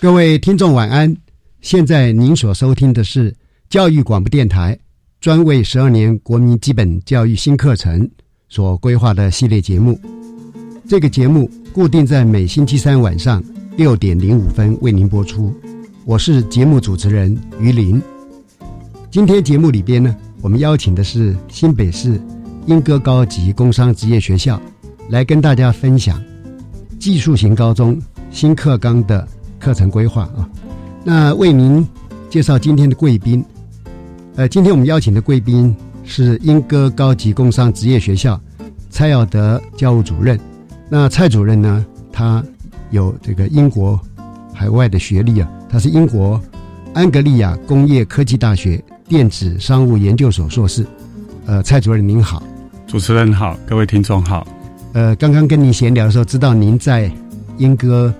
各位听众晚安，现在您所收听的是教育广播电台专为十二年国民基本教育新课程所规划的系列节目。这个节目固定在每星期三晚上六点零五分为您播出。我是节目主持人于林。今天节目里边呢，我们邀请的是新北市莺歌高级工商职业学校，来跟大家分享技术型高中新课纲的。课程规划啊，那为您介绍今天的贵宾。呃，今天我们邀请的贵宾是英歌高级工商职业学校蔡耀德教务主任。那蔡主任呢，他有这个英国海外的学历啊，他是英国安格利亚工业科技大学电子商务研究所硕士。呃，蔡主任您好，主持人好，各位听众好。呃，刚刚跟您闲聊的时候，知道您在英歌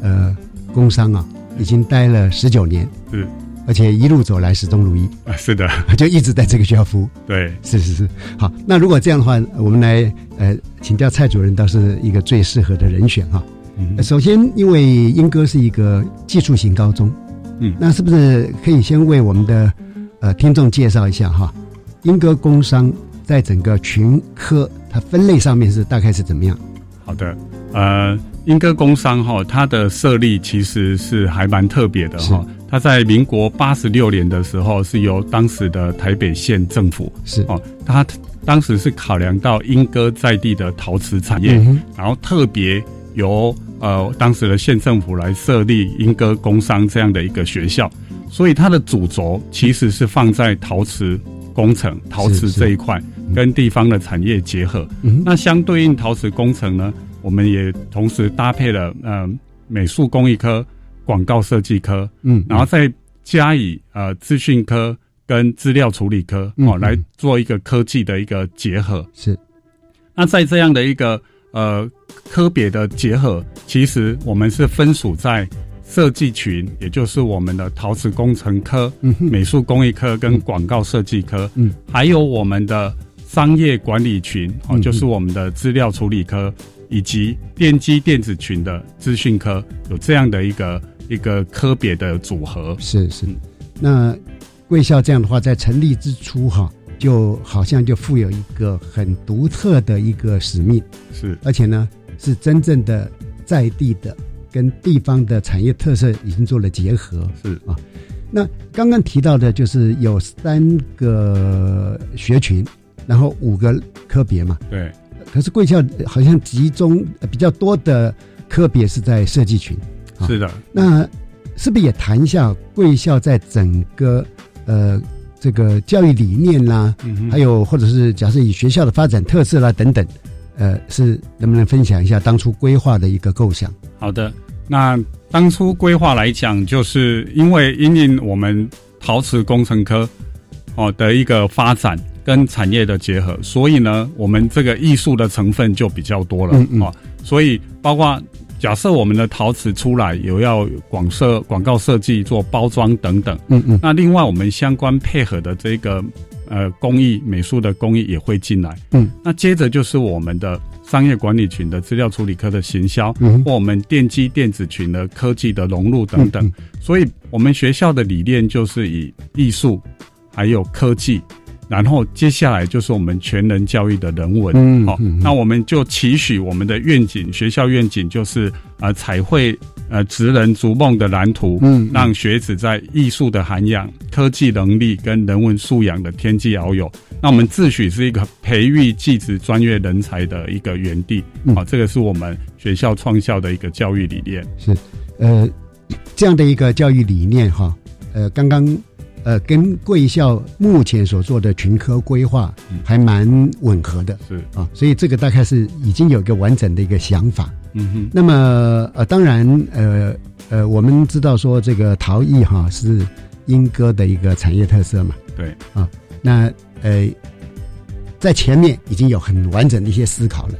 呃。工商啊，已经待了十九年，是，而且一路走来始终如一啊，是的，就一直在这个学校服务。对，是是是。好，那如果这样的话，我们来呃请教蔡主任，倒是一个最适合的人选哈。嗯，首先，因为英歌是一个技术型高中，嗯，那是不是可以先为我们的呃听众介绍一下哈？英歌工商在整个群科它分类上面是大概是怎么样？好的，呃。英歌工商哈，它的设立其实是还蛮特别的哈。它在民国八十六年的时候，是由当时的台北县政府是哦，它当时是考量到英歌在地的陶瓷产业，然后特别由呃当时的县政府来设立英歌工商这样的一个学校，所以它的主轴其实是放在陶瓷工程、陶瓷这一块，跟地方的产业结合。那相对应陶瓷工程呢？我们也同时搭配了呃美术工艺科、广告设计科，嗯，然后再加以呃资讯科跟资料处理科哦来做一个科技的一个结合。是，那在这样的一个呃科别的结合，其实我们是分属在设计群，也就是我们的陶瓷工程科、美术工艺科跟广告设计科，嗯，还有我们的商业管理群哦，就是我们的资料处理科。以及电机电子群的资讯科有这样的一个一个科别的组合，是是。那贵校这样的话，在成立之初哈，就好像就负有一个很独特的一个使命，是。而且呢，是真正的在地的跟地方的产业特色已经做了结合，是啊。那刚刚提到的就是有三个学群，然后五个科别嘛，对。可是贵校好像集中比较多的科别是在设计群，是的。那是不是也谈一下贵校在整个呃这个教育理念啦，还有或者是假设以学校的发展特色啦等等，呃，是能不能分享一下当初规划的一个构想？好的，那当初规划来讲，就是因为因应我们陶瓷工程科哦的一个发展。跟产业的结合，所以呢，我们这个艺术的成分就比较多了啊。所以包括假设我们的陶瓷出来，有要广设广告设计、做包装等等。嗯嗯。那另外我们相关配合的这个呃工艺美术的工艺也会进来。嗯，那接着就是我们的商业管理群的资料处理科的行销，嗯或我们电机电子群的科技的融入等等。嗯所以，我们学校的理念就是以艺术还有科技。然后接下来就是我们全人教育的人文，好、嗯嗯嗯那我们就期许我们的愿景，学校愿景就是呃彩绘呃职人逐梦的蓝图，嗯让学子在艺术的涵养、科技能力跟人文素养的天际遨游。那我们自诩是一个培育技职专业人才的一个园地，好、嗯这个是我们学校创校的一个教育理念。是，呃，这样的一个教育理念哈，呃，刚刚呃跟贵校目前所做的群科规划嗯还蛮吻合的是，啊，所以这个大概是已经有一个完整的一个想法。嗯哼，那么呃，当然呃呃，我们知道说这个陶艺哈是英歌的一个产业特色嘛，对啊，那呃在前面已经有很完整的一些思考了。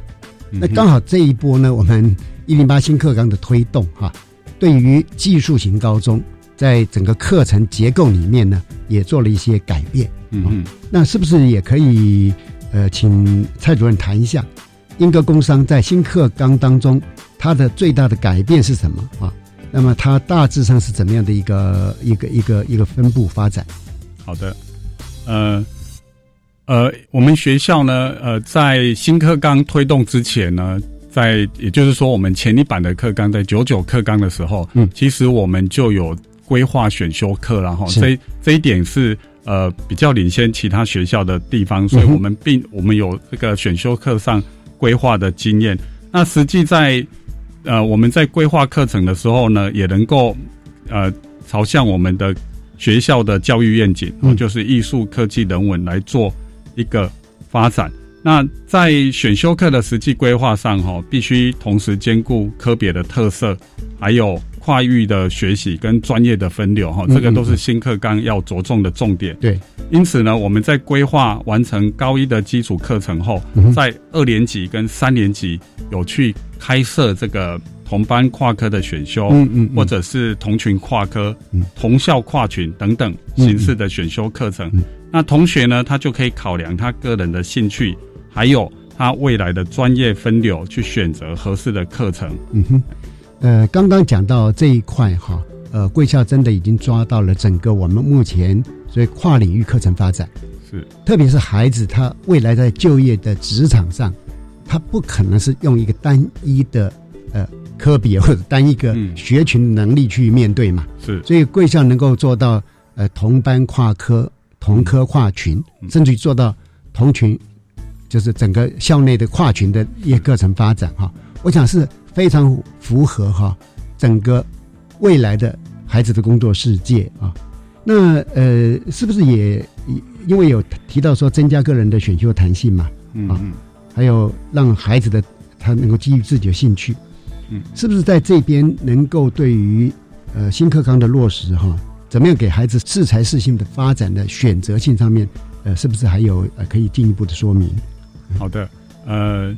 嗯那刚好这一波呢，我们一零八新课纲的推动哈、对于技术型高中在整个课程结构里面呢，也做了一些改变。嗯哼，那是不是也可以呃，请蔡主任谈一下英格工商在新课纲当中它的最大的改变是什么啊？那么它大致上是怎么样的一个一个一个一个分布发展？好的，呃呃，我们学校呢，呃，在新课纲推动之前呢，在也就是说，我们前一版的课纲在九九课纲的时候，嗯其实我们就有规划选修课然后这这一点是呃比较领先其他学校的地方，所以我们并我们有这个选修课上规划的经验。那实际在呃我们在规划课程的时候呢，也能够呃朝向我们的学校的教育愿景，嗯就是艺术、科技、人文来做一个发展。那在选修课的实际规划上，哈，必须同时兼顾科别的特色，还有跨域的学习跟专业的分流，哈，嗯这个都是新课纲要着重的重点。对，因此呢，我们在规划完成高一的基础课程后，在二年级跟三年级有去开设这个同班跨科的选修，嗯嗯嗯。或者是同群跨科、嗯。同校跨群等等形式的选修课程。嗯。那同学呢，他就可以考量他个人的兴趣，还有他未来的专业分流，去选择合适的课程。嗯哼，呃，刚刚讲到这一块哈，呃，贵校真的已经抓到了整个我们目前所以跨领域课程发展，是，特别是孩子他未来在就业的职场上，他不可能是用一个单一的呃科比或者单一个嗯。学群能力去面对嘛，是，所以贵校能够做到呃同班跨科、同科跨群，嗯。甚至于做到同群，就是整个校内的跨群的一些课程发展哈，我想是非常符合哈整个未来的孩子的工作世界啊。那呃，是不是也因为有提到说增加个人的选修弹性嘛？啊嗯嗯，还有让孩子的他能够基于自己的兴趣，嗯，是不是在这边能够对于呃新课纲的落实哈，怎么样给孩子适才适性的发展的选择性上面，呃，是不是还有呃可以进一步的说明？好的，呃。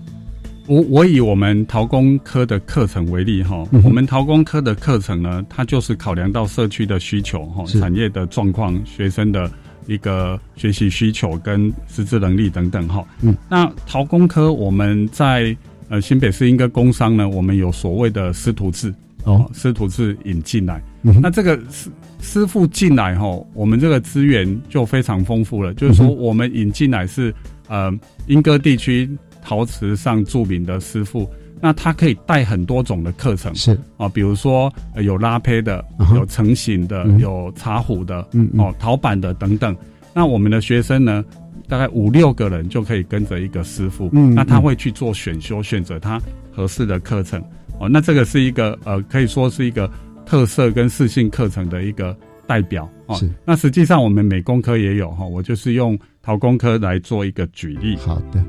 我我以我们陶工科的课程为例哈，我们陶工科的课程呢，它就是考量到社区的需求哈，是产业的状况、学生的一个学习需求跟师资能力等等哈。嗯，那陶工科我们在呃新北市应该工商呢，我们有所谓的师徒制哦，师徒制引进来。嗯那这个师师傅进来后，我们这个资源就非常丰富了。就是说，我们引进来是呃莺歌地区陶瓷上著名的师傅，那他可以带很多种的课程是，啊，比如说、呃有拉胚的有成型的嗯，有茶壶的，嗯嗯哦，陶板的等等。那我们的学生呢，大概五六个人就可以跟着一个师傅，嗯嗯那他会去做选修，选择他合适的课程。哦，那这个是一个呃，可以说是一个特色跟适性课程的一个代表哦是。那实际上我们美工科也有哈、我就是用陶工科来做一个举例。好的，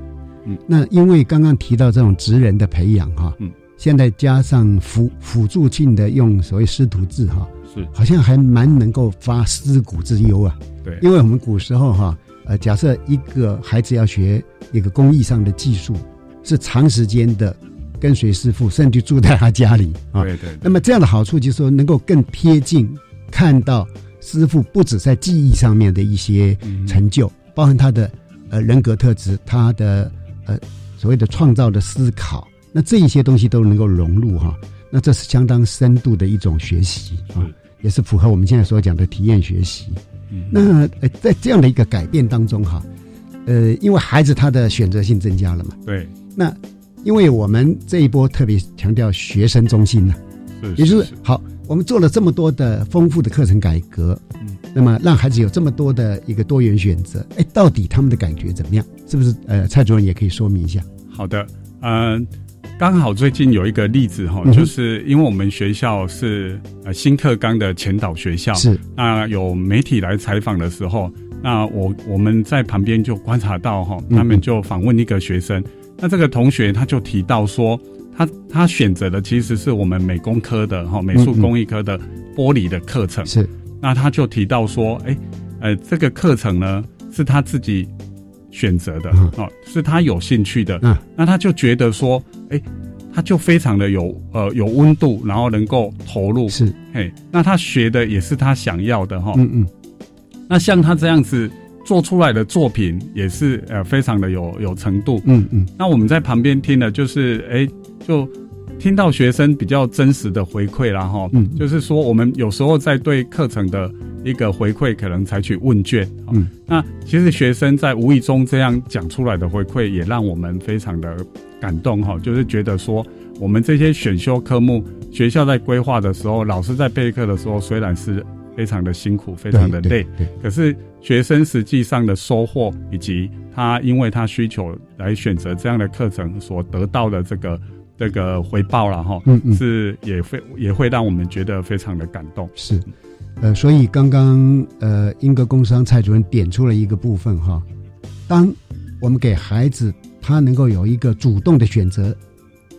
嗯，那因为刚刚提到这种职人的培养哈，嗯，现在加上辅辅助性的用所谓师徒制哈，是。好像还蛮能够发思古之忧啊。对，因为我们古时候哈，呃，假设一个孩子要学一个工艺上的技术，是长时间的跟随师傅，甚至住在他家里啊。对对，那么这样的好处就是说，能够更贴近看到师傅不止在技艺上面的一些嗯。成就，包包含他的呃人格特质，他的呃所谓的创造的思考，那这一些东西都能够融入哈，那这是相当深度的一种学习啊，也是符合我们现在所讲的体验学习。那呃在这样的一个改变当中哈，呃，因为孩子他的选择性增加了嘛，对，那因为我们这一波特别强调学生中心呢，也就是好，我们做了这么多的丰富的课程改革。那么让孩子有这么多的一个多元选择，哎，到底他们的感觉怎么样？是不是？呃，蔡主任也可以说明一下。好的，嗯，刚好最近有一个例子哈，就是因为我们学校是呃新课纲的前导学校，是那有媒体来采访的时候，那我我们在旁边就观察到哈，他们就访问一个学生，那这个同学他就提到说，他他选择的其实是我们美工科的哈美术工艺科的玻璃的课程是。那他就提到说，哎，呃，这个课程呢是他自己选择的，哦，是他有兴趣的。嗯，那他就觉得说，哎，他就非常的有呃有温度，然后能够投入。是，嘿，那他学的也是他想要的哈。嗯嗯。那像他这样子做出来的作品，也是呃非常的有有程度。嗯嗯。那我们在旁边听的，就是哎就。听到学生比较真实的回馈然后嗯，就是说我们有时候在对课程的一个回馈，可能采取问卷，嗯，那其实学生在无意中这样讲出来的回馈，也让我们非常的感动哈，就是觉得说我们这些选修科目，学校在规划的时候，老师在备课的时候，虽然是非常的辛苦，非常的累，可是学生实际上的收获，以及他因为他需求来选择这样的课程所得到的这个。这个回报了哈，嗯嗯，是也会也会让我们觉得非常的感动。是，呃，所以刚刚呃，英格工商蔡主任点出了一个部分哈，当我们给孩子他能够有一个主动的选择，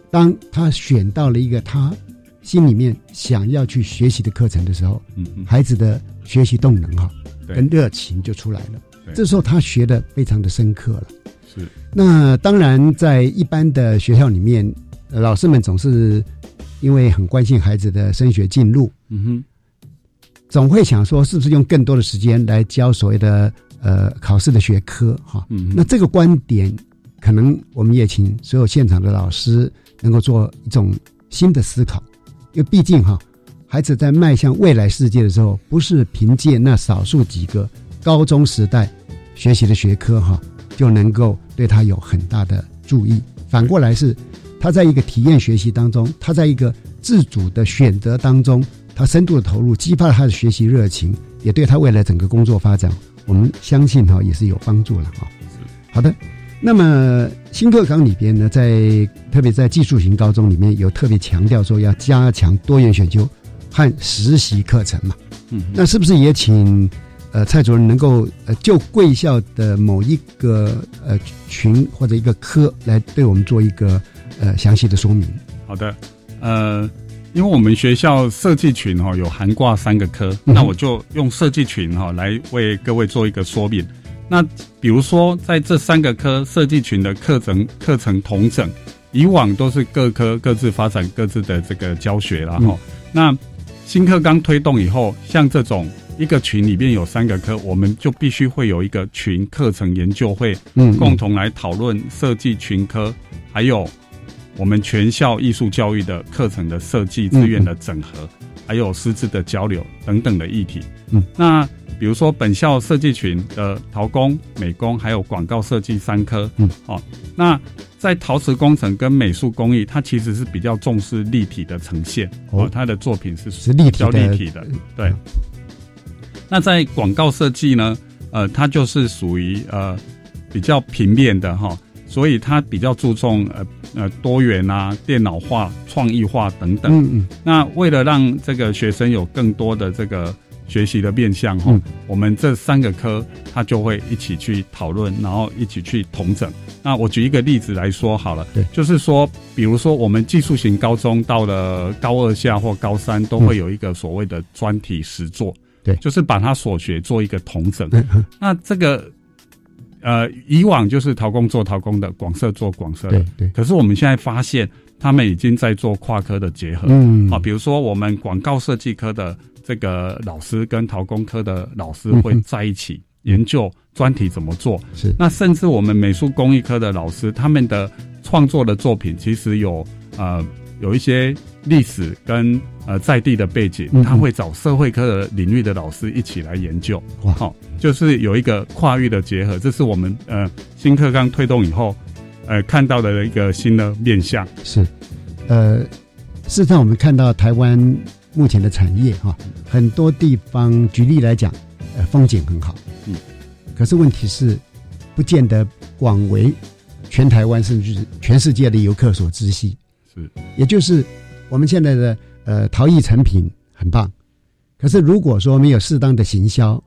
当他选到了一个他心里面想要去学习的课程的时候，嗯嗯，孩子的学习动能哈，跟热情就出来了。这时候他学的非常的深刻了。是，那当然在一般的学校里面。老师们总是因为很关心孩子的升学进路，嗯哼，总会想说是不是用更多的时间来教所谓的呃考试的学科哈？嗯，那这个观点可能我们也请所有现场的老师能够做一种新的思考，因为毕竟哈，孩子在迈向未来世界的时候，不是凭借那少数几个高中时代学习的学科哈就能够对他有很大的注意，反过来是。他在一个体验学习当中，他在一个自主的选择当中，他深度的投入，激发了他的学习热情，也对他未来整个工作发展，我们相信哈也是有帮助了哈。好的，那么新课纲里边呢，在特别在技术型高中里面有特别强调说要加强多元选修和实习课程嘛。嗯，那是不是也请呃蔡主任能够呃就贵校的某一个呃群或者一个科来对我们做一个。呃，详细的说明。好的，呃，因为我们学校设计群哈有涵挂三个科，那我就用设计群哈来为各位做一个说明。那比如说，在这三个科设计群的课程课程同整，以往都是各科各自发展各自的这个教学然后那新课纲推动以后，像这种一个群里面有三个科，我们就必须会有一个群课程研究会，嗯，共同来讨论设计群科，还有。我们全校艺术教育的课程的设计、资源的整合，还有师资的交流等等的议题。嗯，那比如说本校设计群的陶工、美工，还有广告设计三科。嗯，好，那在陶瓷工程跟美术工艺，它其实是比较重视立体的呈现。哦，他的作品是是比较立体的。对。那在广告设计呢？呃，它就是属于呃比较平面的哈。所以他比较注重呃呃多元啊、电脑化、创意化等等。嗯嗯。那为了让这个学生有更多的这个学习的面向哈，我们这三个科他就会一起去讨论，然后一起去统整。那我举一个例子来说好了，对，就是说，比如说我们技术型高中到了高二下或高三，都会有一个所谓的专题实作，对，就是把他所学做一个统整。那这个。呃，以往就是陶工做陶工的，广设做广设的。对对。可是我们现在发现，他们已经在做跨科的结合。嗯。啊，比如说我们广告设计科的这个老师跟陶工科的老师会在一起，研究专题怎么做。是那甚至我们美术工艺科的老师，他们的创作的作品其实有呃有一些历史跟呃在地的背景，他会找社会科的领域的老师一起来研究。哇好、就是有一个跨域的结合，这是我们呃新课纲推动以后呃看到的一个新的面向。是，呃，事实上我们看到台湾目前的产业哈、很多地方举例来讲，呃，风景很好，嗯，可是问题是，不见得广为全台湾甚至全世界的游客所知悉。是，也就是我们现在的呃陶艺成品很棒，可是如果说没有适当的行销，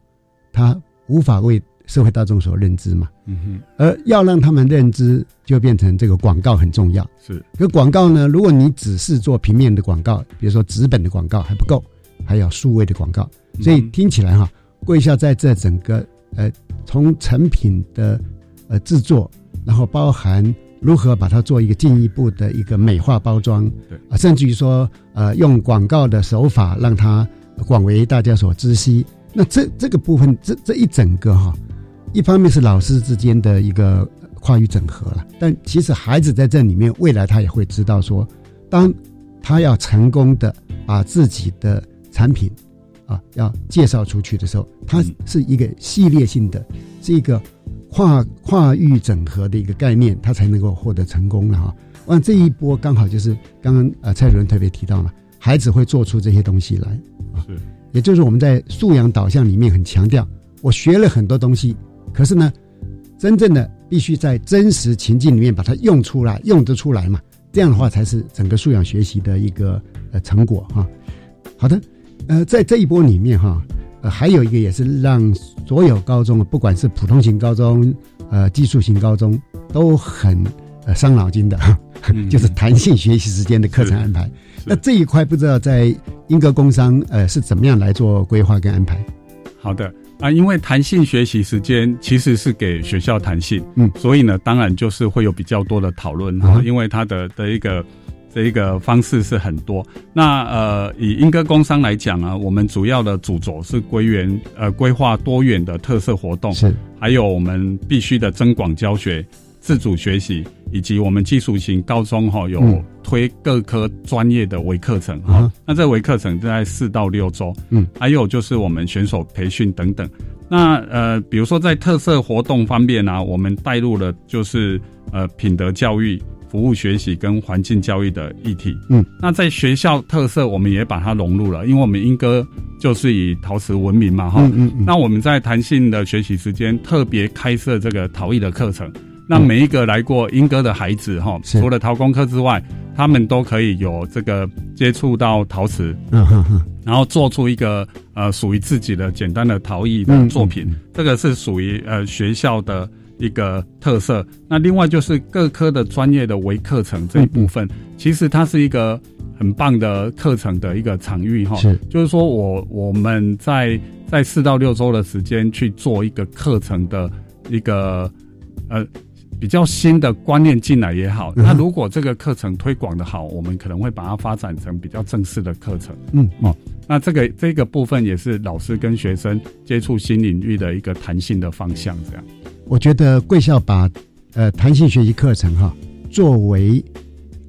它无法为社会大众所认知嘛。嗯哼，而要让他们认知，就变成这个广告很重要。是可广告呢，如果你只是做平面的广告，比如说纸本的广告还不够，还要数位的广告。所以嗯听起来哈，贵校在这整个呃从成品的呃制作，然后包含如何把它做一个进一步的一个美化包装，对啊，甚至于说呃用广告的手法让它广为大家所知悉。那这这个部分，这这一整个哈，一方面是老师之间的一个跨域整合了，但其实孩子在这里面，未来他也会知道说，当他要成功的把自己的产品啊要介绍出去的时候，它嗯是一个系列性的，是一个跨跨域整合的一个概念，他才能够获得成功了哈。那这一波刚好就是刚刚呃蔡主任特别提到了，孩子会做出这些东西来啊，是也就是我们在素养导向里面很强调，我学了很多东西，可是呢，真正的必须在真实情境里面把它用出来，用得出来嘛，这样的话才是整个素养学习的一个呃成果哈。好的，呃，在这一波里面哈，呃，还有一个也是让所有高中，不管是普通型高中、呃技术型高中，都很呃伤脑筋的，嗯。就是弹性学习时间的课程安排。那这一块不知道在英格工商呃是怎么样来做规划跟安排？好的。啊，因为弹性学习时间其实是给学校弹性，嗯。所以呢，当然就是会有比较多的讨论哈、啊因为它的的一个这一个方式是很多。那呃，以英歌工商来讲啊，我们主要的主轴是归元呃规划多元的特色活动，是。还有我们必须的增广教学、自主学习，以及我们技术型高中哈、有嗯。推各科专业的微课程哈、啊那这微课程在四到六周，嗯，还有就是我们选手培训等等。那呃，比如说在特色活动方面呢、我们带入了就是呃品德教育、服务学习跟环境教育的议题。嗯，那在学校特色，我们也把它融入了，因为我们英歌就是以陶瓷闻名嘛，哈、嗯嗯嗯，那我们在弹性的学习时间特别开设这个陶艺的课程，那每一个来过英歌的孩子哈，是。除了陶工课之外，他们都可以有这个接触到陶瓷，嗯哼哼，然后做出一个呃属于自己的简单的陶艺的作品。嗯。这个是属于呃学校的一个特色。那另外就是各科的专业的微课程这一部分，其实它是一个很棒的课程的一个场域哈。是就是说我我们在在四到六周的时间去做一个课程的一个呃比较新的观念进来也好，那如果这个课程推广的好，我们可能会把它发展成比较正式的课程。嗯哦，那这个这个部分也是老师跟学生接触新领域的一个弹性的方向，这样。我觉得贵校把呃弹性学习课程哈作为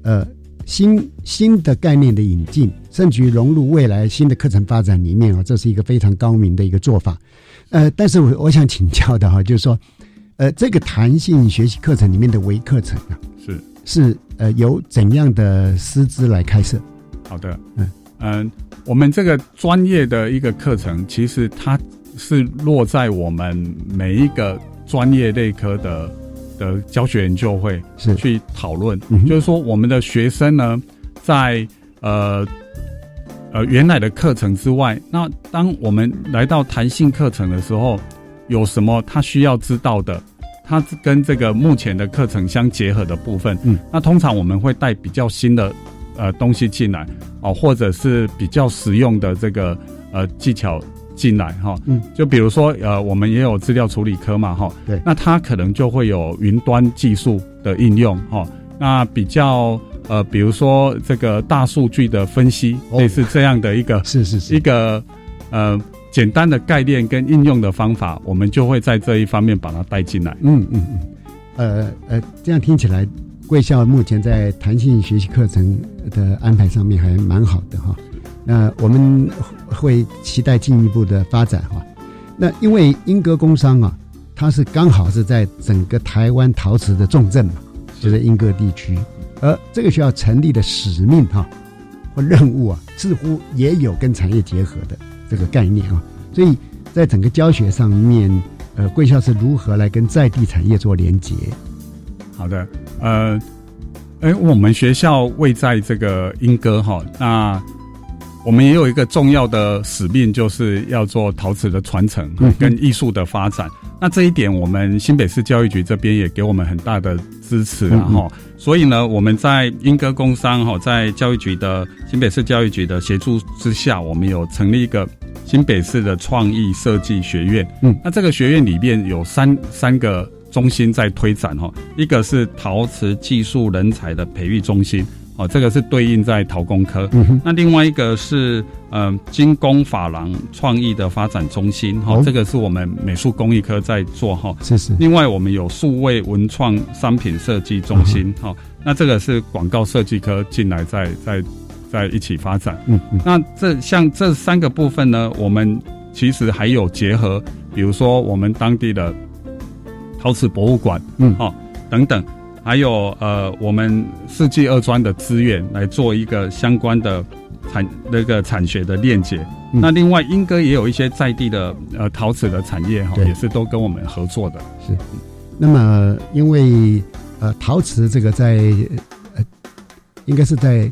呃新新的概念的引进，甚至于融入未来新的课程发展里面啊，这是一个非常高明的一个做法。呃，但是我我想请教的哈，就是说，呃，这个弹性学习课程里面的微课程啊，是是呃由怎样的师资来开设？好的，嗯嗯、我们这个专业的一个课程，其实它是落在我们每一个专业类科的的教学研究会是。去讨论，嗯就是说我们的学生呢，在呃呃原来的课程之外，那当我们来到弹性课程的时候，有什么他需要知道的？它跟这个目前的课程相结合的部分，嗯，那通常我们会带比较新的呃东西进来哦，或者是比较实用的这个呃技巧进来哈，嗯，就比如说呃，我们也有资料处理科嘛哈，对。那它可能就会有云端技术的应用哈，那比较呃，比如说这个大数据的分析，哦。类似这样的一个 是是是。一，个呃简单的概念跟应用的方法，我们就会在这一方面把它带进来。嗯嗯嗯，呃呃，这样听起来，贵校目前在弹性学习课程的安排上面还蛮好的哈。那我们会期待进一步的发展哈。那因为英歌工商啊，它是刚好是在整个台湾陶瓷的重镇嘛，就在英歌地区，而这个学校成立的使命哈或任务啊，似乎也有跟产业结合的这个概念啊。所以在整个教学上面，呃，贵校是如何来跟在地产业做连结？好的，呃，哎，我们学校位在这个英歌哈，那。我们也有一个重要的使命，就是要做陶瓷的传承跟艺术的发展。那这一点，我们新北市教育局这边也给我们很大的支持，然后，所以呢，我们在英歌工商哈，在教育局的新北市教育局的协助之下，我们有成立一个新北市的创意设计学院。嗯，那这个学院里面有三三个中心在推展哈，一个是陶瓷技术人才的培育中心。哦，这个是对应在陶工科，那另外一个是嗯精工珐琅创意的发展中心，哈，这个是我们美术工艺科在做哈。是是。另外我们有数位文创商品设计中心，哈，那这个是广告设计科进来在在在一起发展。嗯嗯。那这像这三个部分呢，我们其实还有结合，比如说我们当地的陶瓷博物馆，嗯，哦等等。还有呃，我们世纪二专的资源来做一个相关的产那个产学的链接。那另外，英哥也有一些在地的呃陶瓷的产业哈，也是都跟我们合作的。是。那么，因为呃陶瓷这个在呃应该是在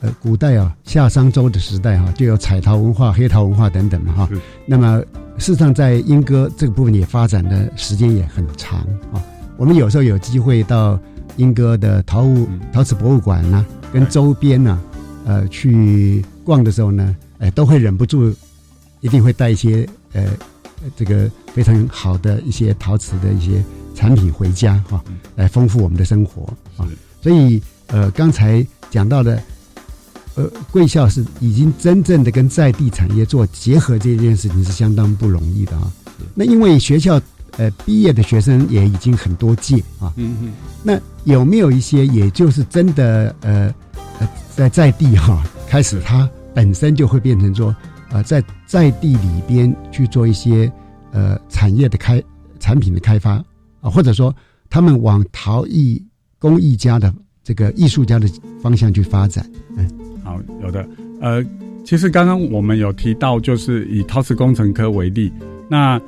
呃古代啊夏商周的时代哈，就有彩陶文化、黑陶文化等等嘛哈。那么，事实上在英歌这个部分也发展的时间也很长啊。我们有时候有机会到英歌的陶物陶瓷博物馆呢，跟周边呢，呃，去逛的时候呢，哎，都会忍不住，一定会带一些呃，这个非常好的一些陶瓷的一些产品回家哈，来丰富我们的生活啊。所以呃，刚才讲到的，呃，贵校是已经真正的跟在地产业做结合这件事情是相当不容易的啊。那因为学校。呃，毕业的学生也已经很多届啊。嗯嗯。那有没有一些，也就是真的呃呃，在在地哈，开始他本身就会变成说，呃，在在地里边去做一些呃产业的开产品的开发啊，或者说他们往陶艺工艺家的这个艺术家的方向去发展。嗯，好，有的。呃，其实刚刚我们有提到，就是以陶瓷工程科为例，那。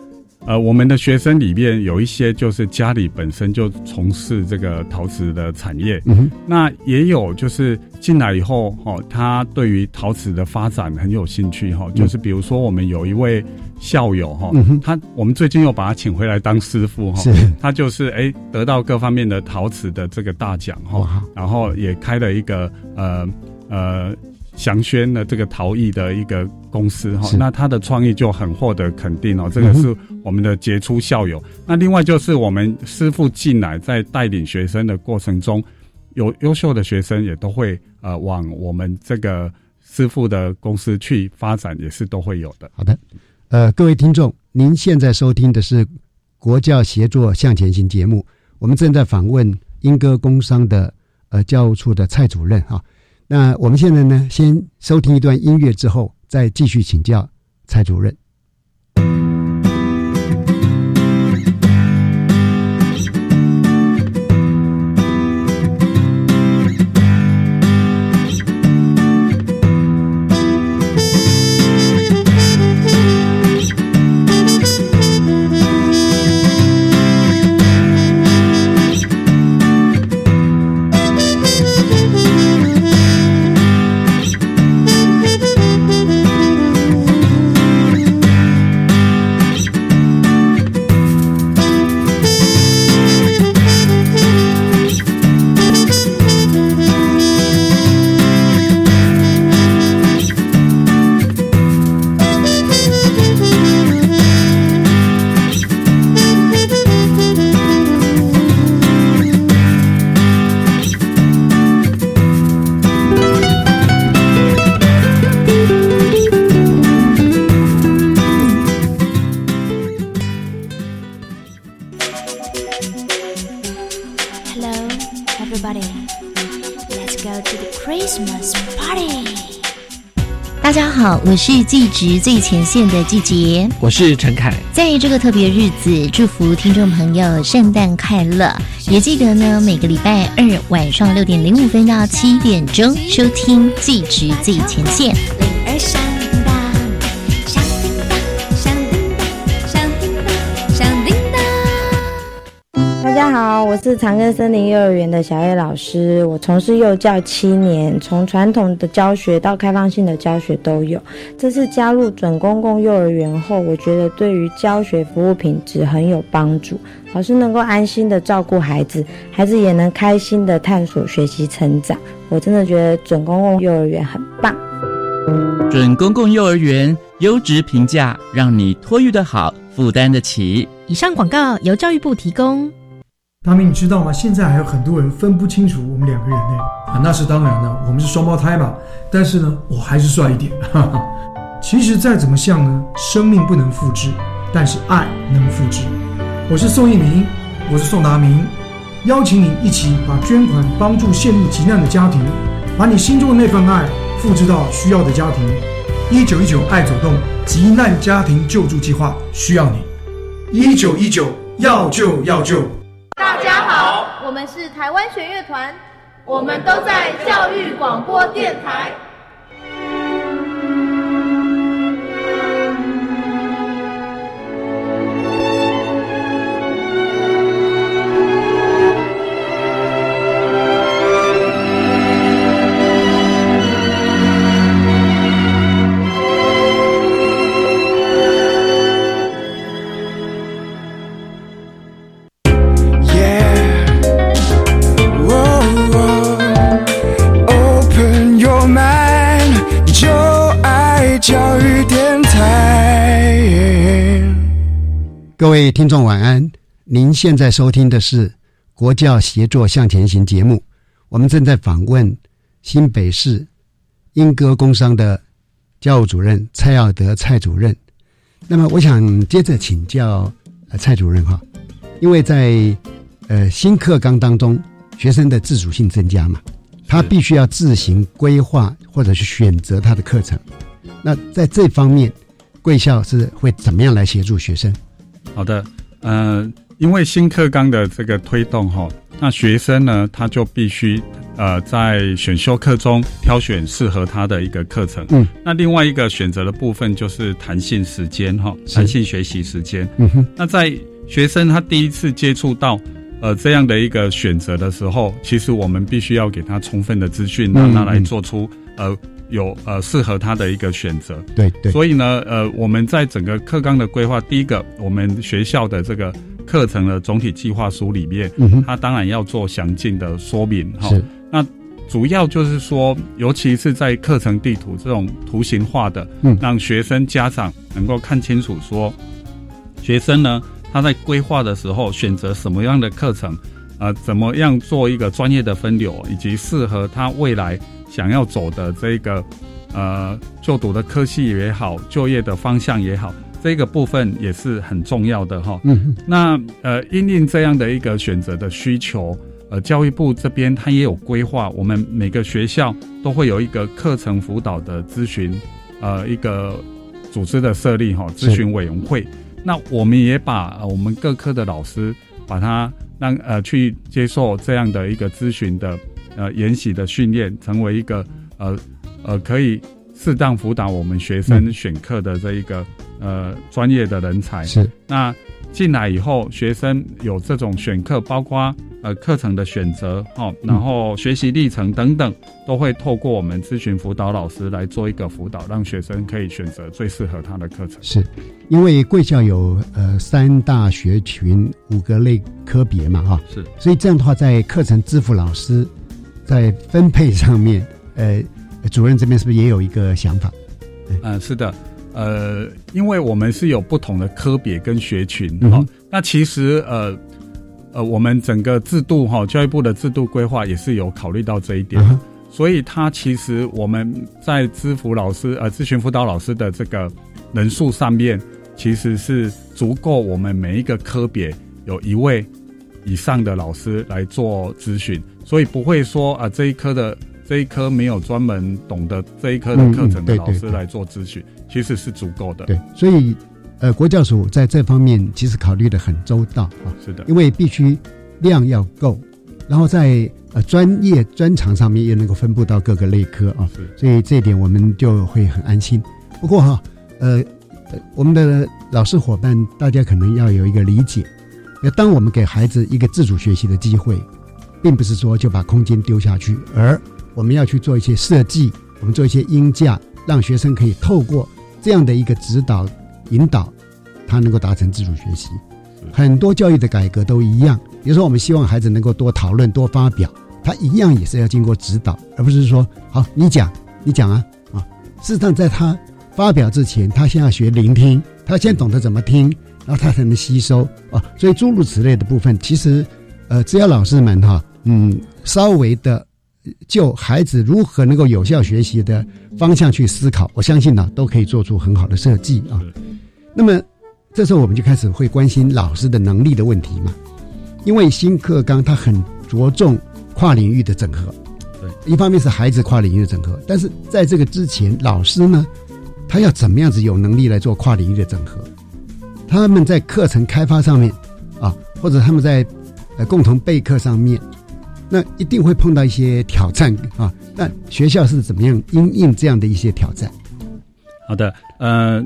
呃，我们的学生里面有一些就是家里本身就从事这个陶瓷的产业，嗯那也有就是进来以后哈，他对于陶瓷的发展很有兴趣哈，就是比如说我们有一位校友哈，他我们最近又把他请回来当师傅哈，他就是哎得到各方面的陶瓷的这个大奖哈，然后也开了一个呃呃。祥轩的这个陶艺的一个公司哈，那他的创意就很获得肯定哦。这个是我们的杰出校友。那另外就是我们师傅进来在带领学生的过程中，有优秀的学生也都会呃往我们这个师傅的公司去发展，也是都会有的。好的，呃，各位听众，您现在收听的是国教协作向前行节目，我们正在访问英歌工商的呃教务处的蔡主任哈。那我们现在呢，先收听一段音乐之后，再继续请教蔡主任。我是季职最前线的季杰，我是陈凯。在这个特别日子，祝福听众朋友圣诞快乐！也记得呢，每个礼拜二晚上六点零五分到七点钟收听季职最前线。大家好，我是长庚森林幼儿园的小叶老师。我从事幼教七年，从传统的教学到开放性的教学都有。这次加入准公共幼儿园后，我觉得对于教学服务品质很有帮助。老师能够安心的照顾孩子，孩子也能开心的探索、学习、成长。我真的觉得准公共幼儿园很棒。准公共幼儿园优质评价，让你托育的好，负担得起。以上广告由教育部提供。大明，你知道吗？现在还有很多人分不清楚我们两个人呢。啊，那是当然了，我们是双胞胎嘛。但是呢，我还是帅一点。哈哈。其实再怎么像呢，生命不能复制，但是爱能复制。我是宋一鸣，我是宋达明，邀请你一起把捐款帮助陷入急难的家庭，把你心中的那份爱复制到需要的家庭。一九一九爱走动急难家庭救助计划需要你。一九一九要救要救。大家好，我们是台湾弦乐团，我们都在教育广播电台。各位听众晚安，您现在收听的是国教协作向前行节目。我们正在访问新北市英歌工商的教务主任蔡耀德蔡主任。那么，我想接着请教蔡主任哈，因为在呃新课纲当中，学生的自主性增加嘛，他必须要自行规划或者是选择他的课程。那在这方面，贵校是会怎么样来协助学生？好的，呃，因为新课纲的这个推动哈，那学生呢，他就必须呃在选修课中挑选适合他的一个课程。嗯，那另外一个选择的部分就是弹性时间哈，弹性学习时间。嗯哼，那在学生他第一次接触到呃这样的一个选择的时候，其实我们必须要给他充分的资讯，让他来做出呃。有呃适合他的一个选择，对对，所以呢，呃，我们在整个课纲的规划，第一个，我们学校的这个课程的总体计划书里面，嗯它当然要做详尽的说明哈。那主要就是说，尤其是在课程地图这种图形化的，嗯，让学生家长能够看清楚，说学生呢他在规划的时候选择什么样的课程，呃，怎么样做一个专业的分流，以及适合他未来。想要走的这个，呃，就读的科系也好，就业的方向也好，这个部分也是很重要的哈。嗯，那呃，因应这样的一个选择的需求，呃，教育部这边它也有规划，我们每个学校都会有一个课程辅导的咨询，呃，一个组织的设立哈，咨询委员会。那我们也把我们各科的老师，把它让呃去接受这样的一个咨询的。呃，研习的训练成为一个呃呃可以适当辅导我们学生选课的这一个呃专业的人才。是那进来以后，学生有这种选课，包括呃课程的选择，哦，然后学习历程等等，都会透过我们咨询辅导老师来做一个辅导，让学生可以选择最适合他的课程。是因为贵校有呃三大学群五个类科别嘛，哈，是，所以这样的话，在课程支付老师。在分配上面，呃，主任这边是不是也有一个想法？嗯，是的，呃，因为我们是有不同的科别跟学群哈，那其实呃呃，我们整个制度哈，教育部的制度规划也是有考虑到这一点，所以它其实我们在咨辅老师呃咨询辅导老师的这个人数上面，其实是足够我们每一个科别有一位以上的老师来做咨询，所以不会说啊这一科的这一科没有专门懂得这一科的课程的老师来做咨询，其实是足够的。对，所以呃，国教署在这方面其实考虑的很周到啊。是的，因为必须量要够，然后在呃专业专长上面也能够分布到各个类科啊。所以这一点我们就会很安心。不过哈，呃，我们的老师伙伴大家可能要有一个理解。要当我们给孩子一个自主学习的机会，并不是说就把空间丢下去，而我们要去做一些设计，我们做一些音架，让学生可以透过这样的一个指导引导，他能够达成自主学习。很多教育的改革都一样，比如说我们希望孩子能够多讨论、多发表，他一样也是要经过指导，而不是说好你讲你讲啊啊。事实上，在他发表之前，他先要学聆听，他先懂得怎么听。然后他才能吸收啊，所以诸如此类的部分，其实，呃，只要老师们哈，嗯，稍微的就孩子如何能够有效学习的方向去思考，我相信呢，都可以做出很好的设计啊。那么这时候我们就开始会关心老师的能力的问题嘛，因为新课纲它很着重跨领域的整合，对，一方面是孩子跨领域的整合，但是在这个之前，老师呢，他要怎么样子有能力来做跨领域的整合？他们在课程开发上面，啊，或者他们在呃共同备课上面，那一定会碰到一些挑战啊。那学校是怎么样应应这样的一些挑战？好的，呃，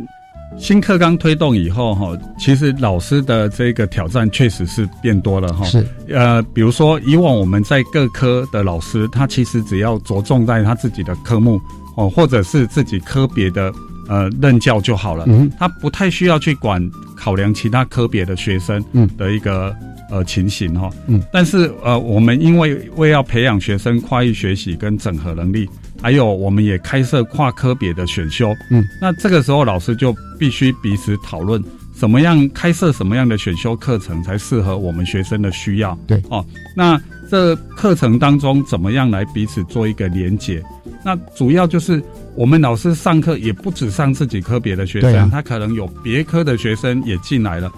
新课纲推动以后哈，其实老师的这个挑战确实是变多了哈。是呃，比如说以往我们在各科的老师，他其实只要着重在他自己的科目哦，或者是自己科别的。呃，任教就好了，嗯他不太需要去管考量其他科别的学生的一个呃情形哈。嗯，但是呃，我们因为为要培养学生跨域学习跟整合能力，还有我们也开设跨科别的选修。嗯，那这个时候老师就必须彼此讨论，怎么样开设什么样的选修课程才适合我们学生的需要。对，哦，那这课程当中怎么样来彼此做一个连接？那主要就是。我们老师上课也不只上自己科别的学生，他可能有别科的学生也进来了。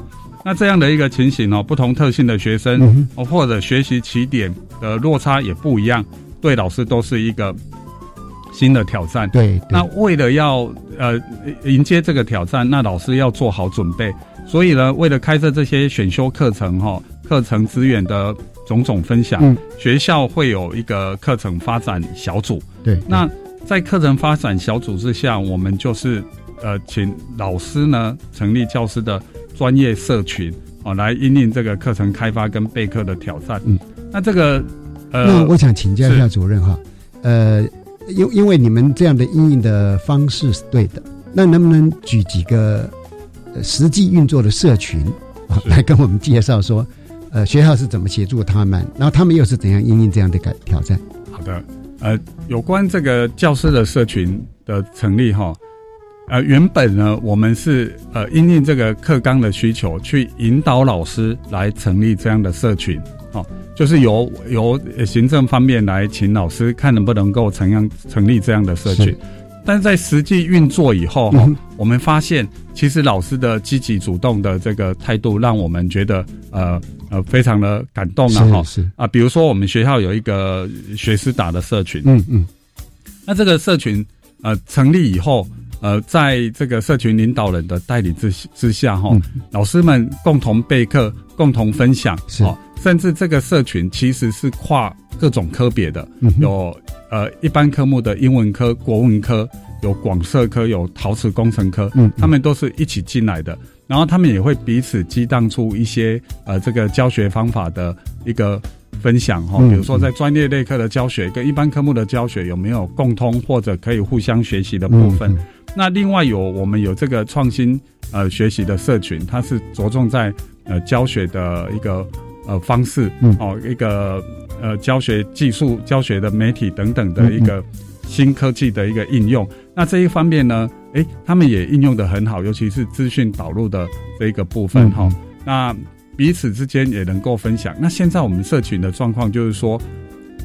那这样的一个情形哦，不同特性的学生哦，或者学习起点的落差也不一样，对老师都是一个新的挑战。对，那为了要呃迎接这个挑战，那老师要做好准备。所以呢，为了开设这些选修课程哈，课程资源的种种分享，学校会有一个课程发展小组。对，那。在课程发展小组之下，我们就是呃，请老师呢成立教师的专业社群哦，来应应这个课程开发跟备课的挑战。嗯，那这个呃，那我想请教一下主任哈，呃，因因为你们这样的应应的方式是对的，那能不能举几个实际运作的社群啊，来跟我们介绍说，呃，学校是怎么协助他们，然后他们又是怎样应应这样的改挑战？好的。呃，有关这个教师的社群的成立哈，呃，原本呢，我们是呃，因应这个课纲的需求，去引导老师来成立这样的社群，哦，就是由由行政方面来请老师看能不能够成样成立这样的社群。但是在实际运作以后，哈，我们发现其实老师的积极主动的这个态度，让我们觉得呃呃非常的感动啊，哈，是。啊，比如说我们学校有一个学师打的社群，嗯嗯，那这个社群呃成立以后，呃，在这个社群领导人的带领之之下，哈，老师们共同备课，共同分享，是，甚至这个社群其实是跨各种科别的，有。呃，一般科目的英文科、国文科，有广设科，有陶瓷工程科，嗯，他们都是一起进来的。然后他们也会彼此激荡出一些呃，这个教学方法的一个分享哈。比如说，在专业类课的教学跟一般科目的教学有没有共通或者可以互相学习的部分？那另外有我们有这个创新呃学习的社群，它是着重在呃教学的一个呃方式，嗯哦一个。呃，教学技术、教学的媒体等等的一个新科技的一个应用，那这一方面呢，哎，他们也应用的很好，尤其是资讯导入的这一个部分哈。那彼此之间也能够分享。那现在我们社群的状况就是说，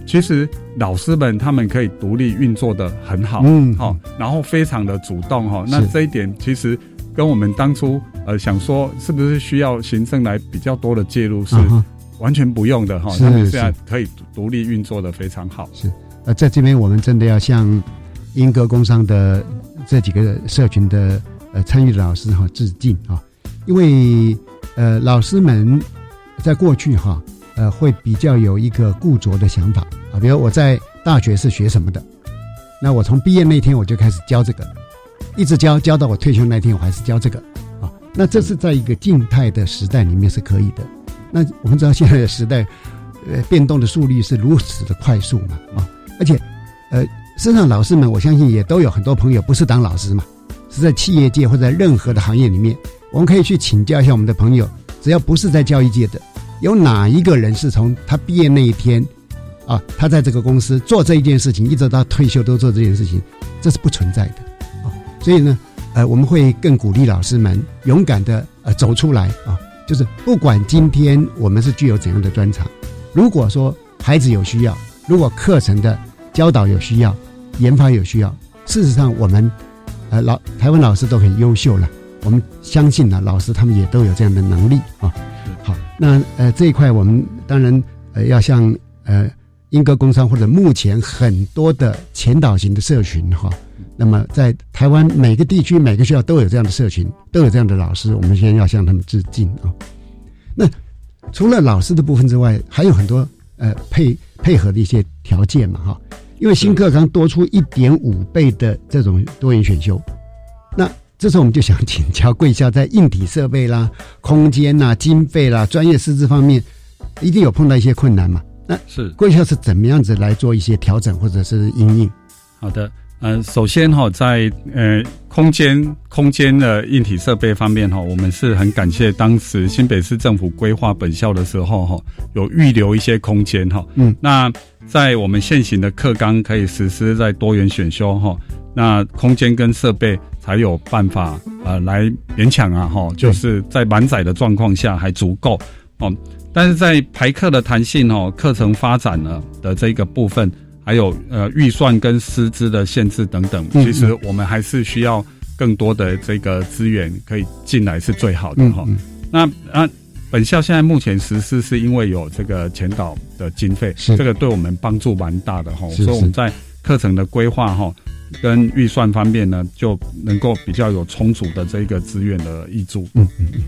其实老师们他们可以独立运作的很好，嗯，好，然后非常的主动哈。那这一点其实跟我们当初呃想说是不是需要行政来比较多的介入是。完全不用的哈，是他们现在可以独立运作的非常好。是呃，在这边我们真的要向英歌工商的这几个社群的呃参与的老师哈致敬啊，因为呃老师们在过去哈呃会比较有一个固着的想法啊，比如我在大学是学什么的，那我从毕业那天我就开始教这个，一直教教到我退休那天我还是教这个啊，那这是在一个静态的时代里面是可以的。那我们知道现在的时代，呃，变动的速率是如此的快速嘛啊，而且呃，身上老师们我相信也都有很多朋友不是当老师嘛，是在企业界或者在任何的行业里面，我们可以去请教一下我们的朋友，只要不是在教育界的，有哪一个人是从他毕业那一天啊，他在这个公司做这一件事情，一直到退休都做这件事情，这是不存在的啊。所以呢，呃，我们会更鼓励老师们勇敢的呃走出来啊，就是不管今天我们是具有怎样的专长，如果说孩子有需要，如果课程的教导有需要，研发有需要，事实上我们呃老台湾老师都很优秀了，我们相信呢，老师他们也都有这样的能力啊。好，那呃这一块我们当然呃要向呃英歌工商或者目前很多的前导型的社群哈，那么在台湾每个地区每个学校都有这样的社群，都有这样的老师，我们先要向他们致敬啊。那除了老师的部分之外，还有很多呃配配合的一些条件嘛哈，因为新课纲多出一点五倍的这种多元选修，那这时候我们就想请教贵校在硬体设备啦、空间啦、经费啦、专业师资方面，一定有碰到一些困难嘛？那是贵校是怎么样子来做一些调整或者是应应？好的，呃，首先哈、在呃空间空间的硬体设备方面哈、我们是很感谢当时新北市政府规划本校的时候哈、有预留一些空间哈、嗯，那在我们现行的课纲可以实施在多元选修哈、那空间跟设备才有办法呃来勉强啊哈、就是在满载的状况下还足够哦。但是在排课的弹性哦，课程发展呢的这个部分，还有呃预算跟师资的限制等等，嗯其实我们还是需要更多的这个资源可以进来是最好的哈、那啊，本校现在目前实施是因为有这个前导的经费，是这个对我们帮助蛮大的哈，所以我们在课程的规划哈跟预算方面呢，就能够比较有充足的这个资源的挹注。嗯嗯嗯，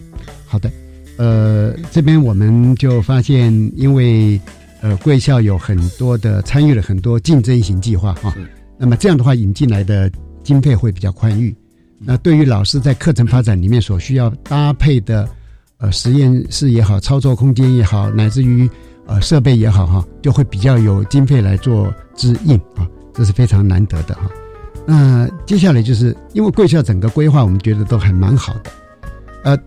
好的。呃，这边我们就发现，因为呃贵校有很多的参与了很多竞争型计划哈，那么这样的话引进来的经费会比较宽裕。那对于老师在课程发展里面所需要搭配的呃实验室也好，操作空间也好，乃至于呃设备也好哈，就会比较有经费来做支应啊，这是非常难得的哈。那接下来就是因为贵校整个规划，我们觉得都还蛮好的，呃，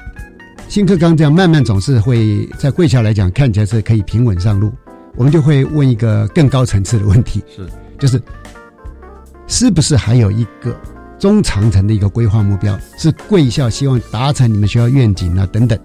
新课纲这样慢慢总是会在贵校来讲看起来是可以平稳上路，我们就会问一个更高层次的问题，是就是是不是还有一个中长程的一个规划目标，是贵校希望达成你们学校愿景啊等等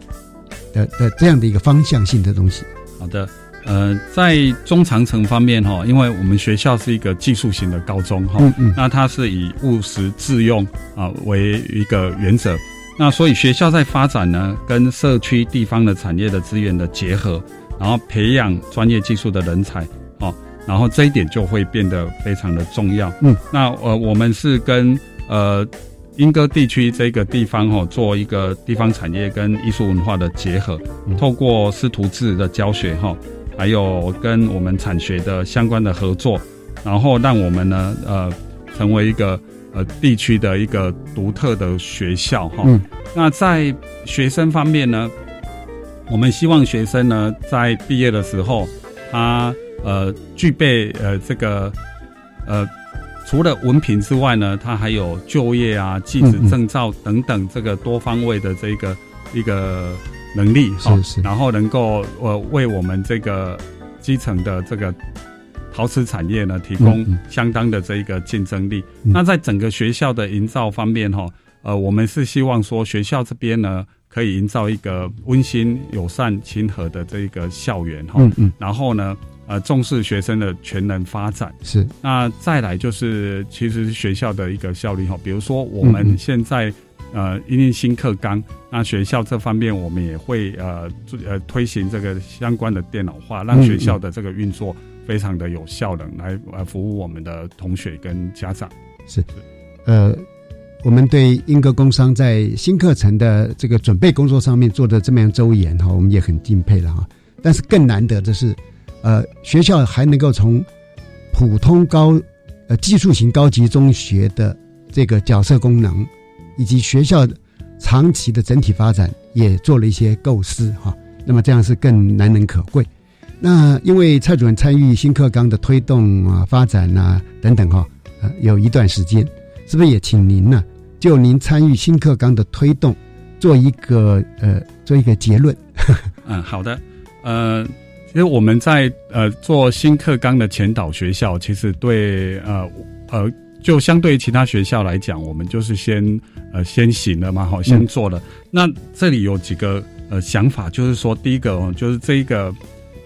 的的这样的一个方向性的东西。好的，呃，在中长程方面哈，因为我们学校是一个技术型的高中哈，嗯嗯那它是以务实自用啊为一个原则，那所以学校在发展呢，跟社区地方的产业的资源的结合，然后培养专业技术的人才哦，然后这一点就会变得非常的重要。嗯，那呃，我们是跟呃。莺歌地区这个地方哦，做一个地方产业跟艺术文化的结合，透过师徒制的教学哈，还有跟我们产学的相关的合作，然后让我们呢呃成为一个呃地区的一个独特的学校哈。嗯那在学生方面呢，我们希望学生呢在毕业的时候，他呃具备呃这个呃。除了文凭之外呢，它还有就业啊、技职证照等等这个多方位的这个一个能力哈，然后能够呃为我们这个基层的这个陶瓷产业呢提供相当的这一个竞争力。嗯。那在整个学校的营造方面哈，呃，我们是希望说学校这边呢可以营造一个温馨、友善、亲和的这一个校园哈，嗯嗯。然后呢。呃，重视学生的全能发展是。那再来就是，其实学校的一个效率哈，比如说我们现在呃因为新课纲，那学校这方面我们也会呃呃推行这个相关的电脑化，让学校的这个运作非常的有效能，来呃服务我们的同学跟家长。是，呃，我们对英歌工商在新课程的这个准备工作上面做的这么样周延哈，我们也很敬佩了哈。但是更难得的是，呃，学校还能够从普通高呃技术型高级中学的这个角色功能，以及学校长期的整体发展，也做了一些构思哈。那么这样是更难能可贵。那因为蔡主任参与新课纲的推动啊、发展啊等等哈，呃，有一段时间，是不是也请您呢？就您参与新课纲的推动，做一个呃，做一个结论。嗯，好的。呃，其实我们在呃做新课纲的前导学校，其实对呃呃，就相对于其他学校来讲，我们就是先呃先行了嘛，好，先做了。那这里有几个呃想法，就是说，第一个哦，就是这一个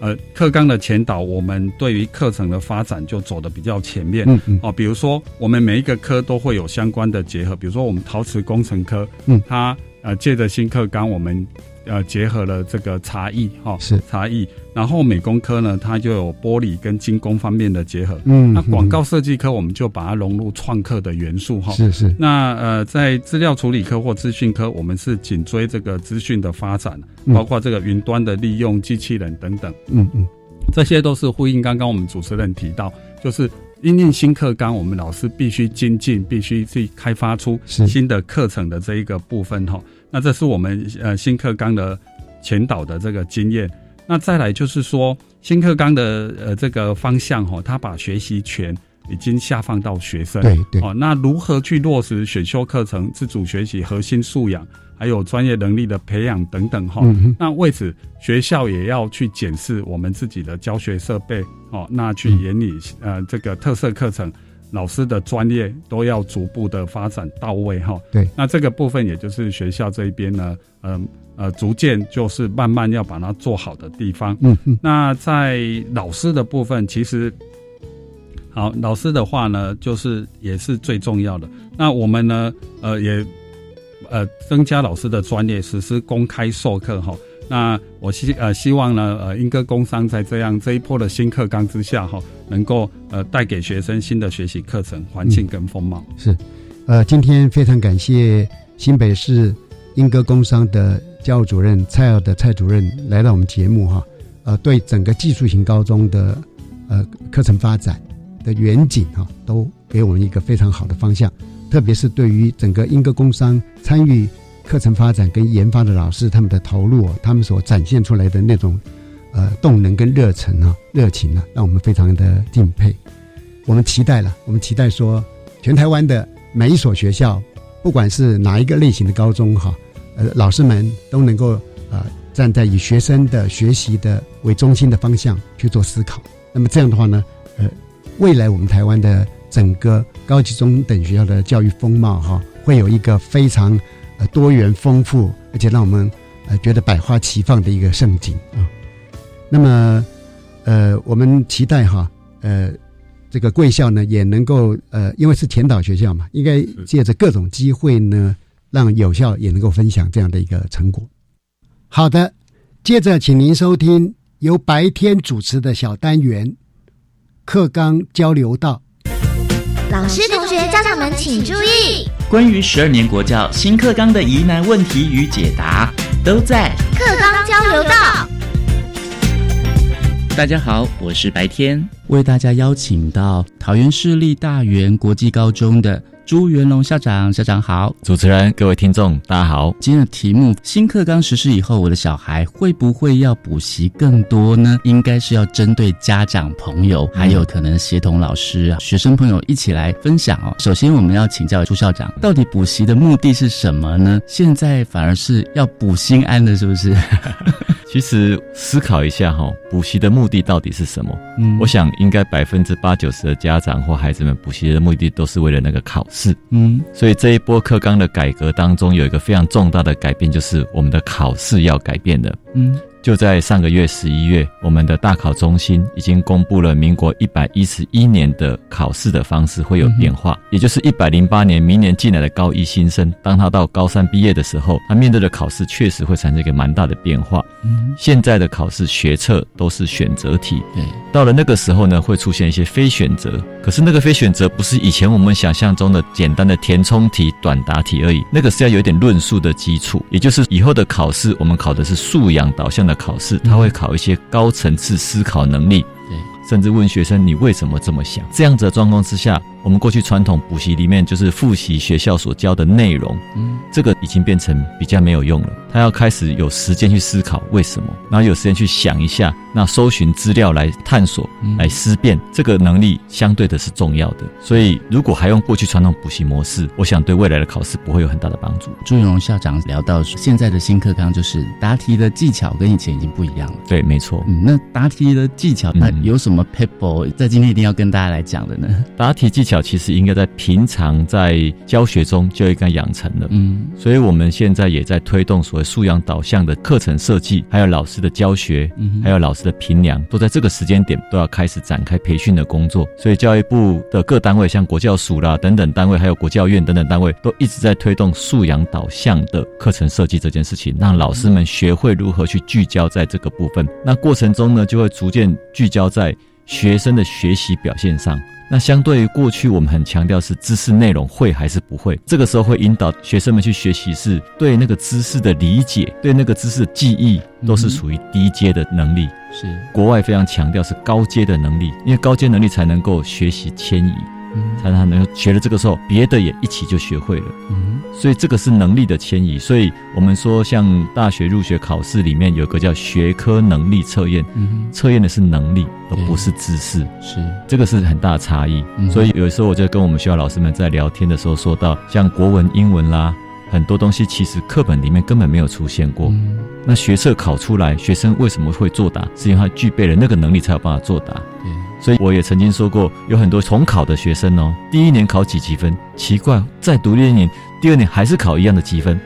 呃课纲的前导，我们对于课程的发展就走的比较前面，嗯嗯，哦，比如说我们每一个科都会有相关的结合，比如说我们陶瓷工程科，嗯，它呃借着新课纲，我们。呃，结合了这个茶艺哈，是茶艺，然后美工科呢，它就有玻璃跟精工方面的结合。嗯，那广告设计科我们就把它融入创客的元素哈。是是。那呃，在资料处理科或资讯科，我们是紧追这个资讯的发展，包括这个云端的利用、机器人等等。嗯嗯，这些都是呼应刚刚我们主持人提到，就是因应新课纲，我们老师必须精进，必须去开发出新的课程的这一个部分哈。那这是我们呃新课纲的前导的这个经验。那再来就是说新课纲的呃这个方向哈，他把学习权已经下放到学生。对对。哦，那如何去落实选修课程、自主学习、核心素养，还有专业能力的培养等等哈？那为此学校也要去检视我们自己的教学设备哦，那去研拟呃这个特色课程。老师的专业都要逐步的发展到位哈，对，那这个部分也就是学校这一边呢，嗯呃，逐渐就是慢慢要把它做好的地方。嗯嗯。那在老师的部分，其实好，老师的话呢，就是也是最重要的。那我们呢，呃，也呃增加老师的专业，实施公开授课哈。那我希呃希望呢呃英歌工商在这样这一波的新课纲之下哈，能够呃带给学生新的学习课程环境跟风貌。是，呃，今天非常感谢新北市英歌工商的教务主任蔡尔的蔡主任来到我们节目哈，呃，对整个技术型高中的呃课程发展的远景哈，都给我们一个非常好的方向，特别是对于整个英歌工商参与。课程发展跟研发的老师，他们的投入，他们所展现出来的那种，呃，动能跟热忱啊，热情啊，让我们非常的敬佩。我们期待了，我们期待说，全台湾的每一所学校，不管是哪一个类型的高中哈，呃，老师们都能够啊，站在以学生的学习的为中心的方向去做思考。那么这样的话呢，呃，未来我们台湾的整个高级中等学校的教育风貌哈，会有一个非常。呃，多元丰富，而且让我们呃觉得百花齐放的一个盛景啊。那么，呃，我们期待哈，呃，这个贵校呢也能够呃，因为是前导学校嘛，应该借着各种机会呢，让有效也能够分享这样的一个成果。好的，接着请您收听由白天主持的小单元课纲交流道。老师、同学、家长们请注意。关于十二年国教新课纲的疑难问题与解答，都在课纲交流道。大家好，我是白天，为大家邀请到桃园市立大园国际高中的。朱元龙校长，校长好！主持人，各位听众，大家好。今天的题目：新课纲实施以后，我的小孩会不会要补习更多呢？应该是要针对家长朋友，还有可能协同老师啊、学生朋友一起来分享哦。首先，我们要请教朱校长，到底补习的目的是什么呢？现在反而是要补心安的，是不是？其实思考一下哈，补习的目的到底是什么？嗯，我想应该百分之八九十的家长或孩子们补习的目的都是为了那个考试。嗯，所以这一波课纲的改革当中有一个非常重大的改变，就是我们的考试要改变的。嗯。就在上个月十一月，我们的大考中心已经公布了民国一百一十一年的考试的方式会有变化，也就是一百零八年明年进来的高一新生，当他到高三毕业的时候，他面对的考试确实会产生一个蛮大的变化。嗯，现在的考试学测都是选择题，对，到了那个时候呢，会出现一些非选择，可是那个非选择不是以前我们想象中的简单的填充题、短答题而已，那个是要有一点论述的基础，也就是以后的考试，我们考的是素养导向的考试，他会考一些高层次思考能力，对，甚至问学生你为什么这么想，这样子的状况之下。我们过去传统补习里面就是复习学校所教的内容，嗯，这个已经变成比较没有用了。他要开始有时间去思考为什么，然后有时间去想一下，那搜寻资料来探索、来思辨，这个能力相对的是重要的。所以，如果还用过去传统补习模式，我想对未来的考试不会有很大的帮助。朱云荣校长聊到现在的新课纲就是答题的技巧跟以前已经不一样了。对，没错。嗯，那答题的技巧，那有什么 people 在今天一定要跟大家来讲的呢？答题技巧。其实应该在平常在教学中就应该养成了，嗯，所以我们现在也在推动所谓素养导向的课程设计，还有老师的教学，嗯，还有老师的评量，都在这个时间点都要开始展开培训的工作。所以教育部的各单位，像国教署啦等等单位，还有国教院等等单位，都一直在推动素养导向的课程设计这件事情，让老师们学会如何去聚焦在这个部分。那过程中呢，就会逐渐聚焦在学生的学习表现上。那相对于过去，我们很强调是知识内容会还是不会，这个时候会引导学生们去学习，是对那个知识的理解，对那个知识的记忆，都是属于低阶的能力。是国外非常强调是高阶的能力，因为高阶能力才能够学习迁移。才让他能够学了这个时候，别的也一起就学会了。嗯，所以这个是能力的迁移。所以我们说，像大学入学考试里面有个叫学科能力测验，测验的是能力，而不是知识。是这个是很大的差异。所以有时候我就跟我们学校老师们在聊天的时候说到，像国文、英文啦，很多东西其实课本里面根本没有出现过。那学测考出来，学生为什么会作答？是因为他具备了那个能力，才有办法作答。所以我也曾经说过，有很多重考的学生哦，第一年考几几分，奇怪，在读一年。第二年还是考一样的积分，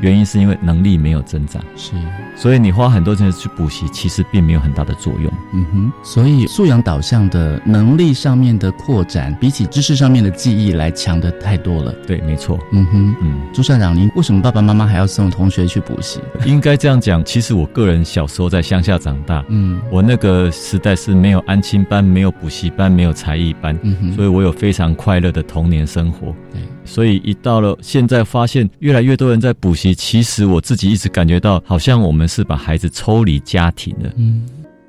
原因是因为能力没有增长，是，所以你花很多钱去补习，其实并没有很大的作用。嗯哼，所以素养导向的能力上面的扩展，比起知识上面的记忆来强的太多了。对，没错。嗯哼，嗯，朱校长，您为什么爸爸妈妈还要送同学去补习？应该这样讲，其实我个人小时候在乡下长大，嗯，我那个时代是没有安亲班、没有补习班、没有才艺班，嗯哼，所以我有非常快乐的童年生活。对。所以一到了现在，发现越来越多人在补习。其实我自己一直感觉到，好像我们是把孩子抽离家庭了。嗯。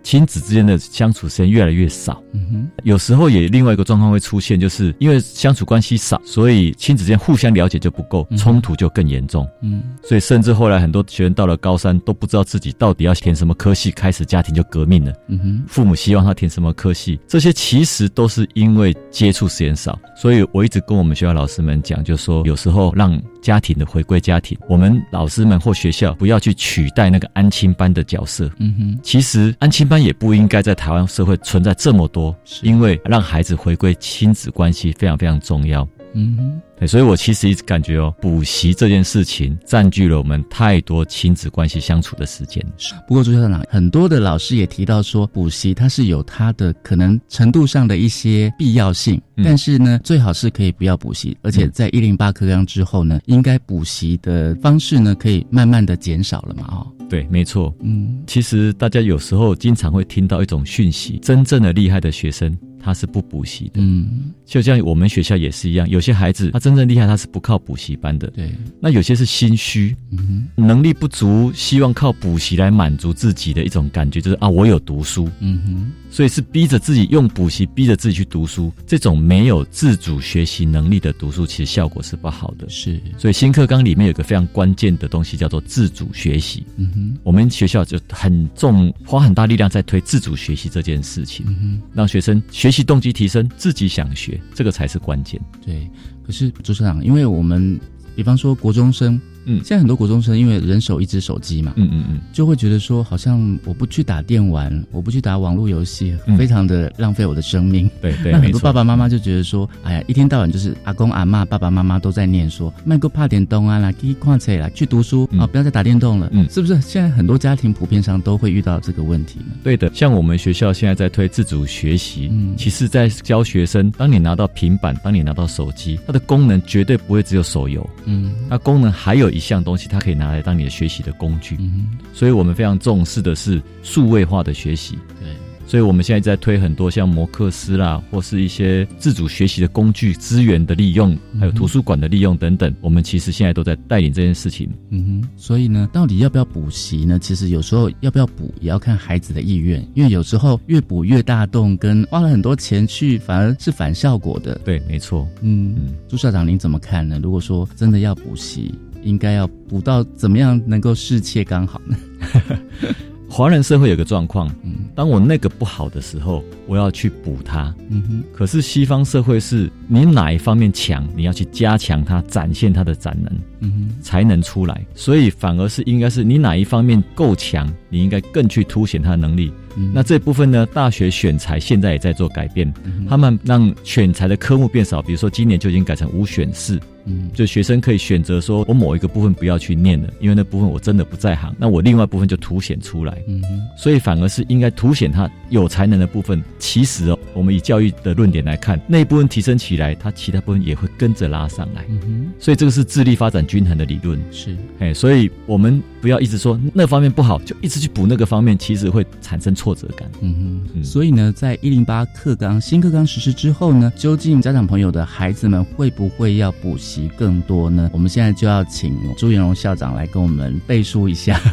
亲子之间的相处时间越来越少，嗯哼，有时候也另外一个状况会出现，就是因为相处关系少，所以亲子之间互相了解就不够，冲突就更严重，嗯，所以甚至后来很多学生到了高三都不知道自己到底要填什么科系，开始家庭就革命了，嗯哼，父母希望他填什么科系，这些其实都是因为接触时间少，所以我一直跟我们学校老师们讲，就说有时候让。家庭的回归家庭，我们老师们或学校不要去取代那个安亲班的角色。嗯哼，其实安亲班也不应该在台湾社会存在这么多，因为让孩子回归亲子关系非常非常重要。嗯哼。对，所以我其实一直感觉哦，补习这件事情占据了我们太多亲子关系相处的时间。不过朱校长，很多的老师也提到说，补习它是有它的可能程度上的一些必要性，但是呢，最好是可以不要补习，而且在一零八课纲之后呢，应该补习的方式呢，可以慢慢的减少了嘛？哦，对，没错。嗯，其实大家有时候经常会听到一种讯息，真正的厉害的学生。他是不补习的，嗯，就像我们学校也是一样，有些孩子他真正厉害，他是不靠补习班的，对。那有些是心虚，嗯，能力不足，希望靠补习来满足自己的一种感觉，就是啊，我有读书，嗯哼。所以是逼着自己用补习，逼着自己去读书，这种没有自主学习能力的读书，其实效果是不好的。是，所以新课纲里面有个非常关键的东西，叫做自主学习。嗯哼，我们学校就很重，花很大力量在推自主学习这件事情，嗯哼，让学生学学习动机提升，自己想学，这个才是关键。对，可是朱社长，因为我们比方说国中生。嗯，现在很多国中生因为人手一只手机嘛，嗯嗯嗯，就会觉得说，好像我不去打电玩，我不去打网络游戏，非常的浪费我的生命。对对，那很多爸爸妈妈就觉得说，哎呀，一天到晚就是阿公阿妈、爸爸妈妈都在念说，卖个怕点东啊啦，去矿车啦，去读书啊，不要再打电动了。嗯，是不是？现在很多家庭普遍上都会遇到这个问题呢？对的，像我们学校现在在推自主学习，嗯，其实，在教学生，当你拿到平板，当你拿到手机，它的功能绝对不会只有手游，嗯，那功能还有一项东西，它可以拿来当你的学习的工具，嗯，所以我们非常重视的是数位化的学习，对。所以，我们现在在推很多像摩克斯啦，或是一些自主学习的工具资源的利用，还有图书馆的利用等等。我们其实现在都在带领这件事情。嗯哼。所以呢，到底要不要补习呢？其实有时候要不要补，也要看孩子的意愿。因为有时候越补越大洞，跟花了很多钱去，反而是反效果的。对，没错。嗯嗯。朱校长，您怎么看呢？如果说真的要补习，应该要补到怎么样能够适切刚好呢？华人社会有个状况，当我那个不好的时候，我要去补它。嗯哼。可是西方社会是你哪一方面强，你要去加强它，展现它的展能，嗯哼，才能出来。所以反而是应该是你哪一方面够强，你应该更去凸显它的能力。那这部分呢？大学选材现在也在做改变，他们让选材的科目变少，比如说今年就已经改成五选四，嗯，就学生可以选择说，我某一个部分不要去念了，因为那部分我真的不在行，那我另外部分就凸显出来，嗯所以反而是应该凸显他有才能的部分。其实哦，我们以教育的论点来看，那一部分提升起来，他其他部分也会跟着拉上来，嗯所以这个是智力发展均衡的理论，是，哎，所以我们不要一直说那方面不好，就一直去补那个方面，其实会产生。挫折感，嗯哼，所以呢，在一零八课纲新课纲实施之后呢，究竟家长朋友的孩子们会不会要补习更多呢？我们现在就要请朱元荣校长来跟我们背书一下。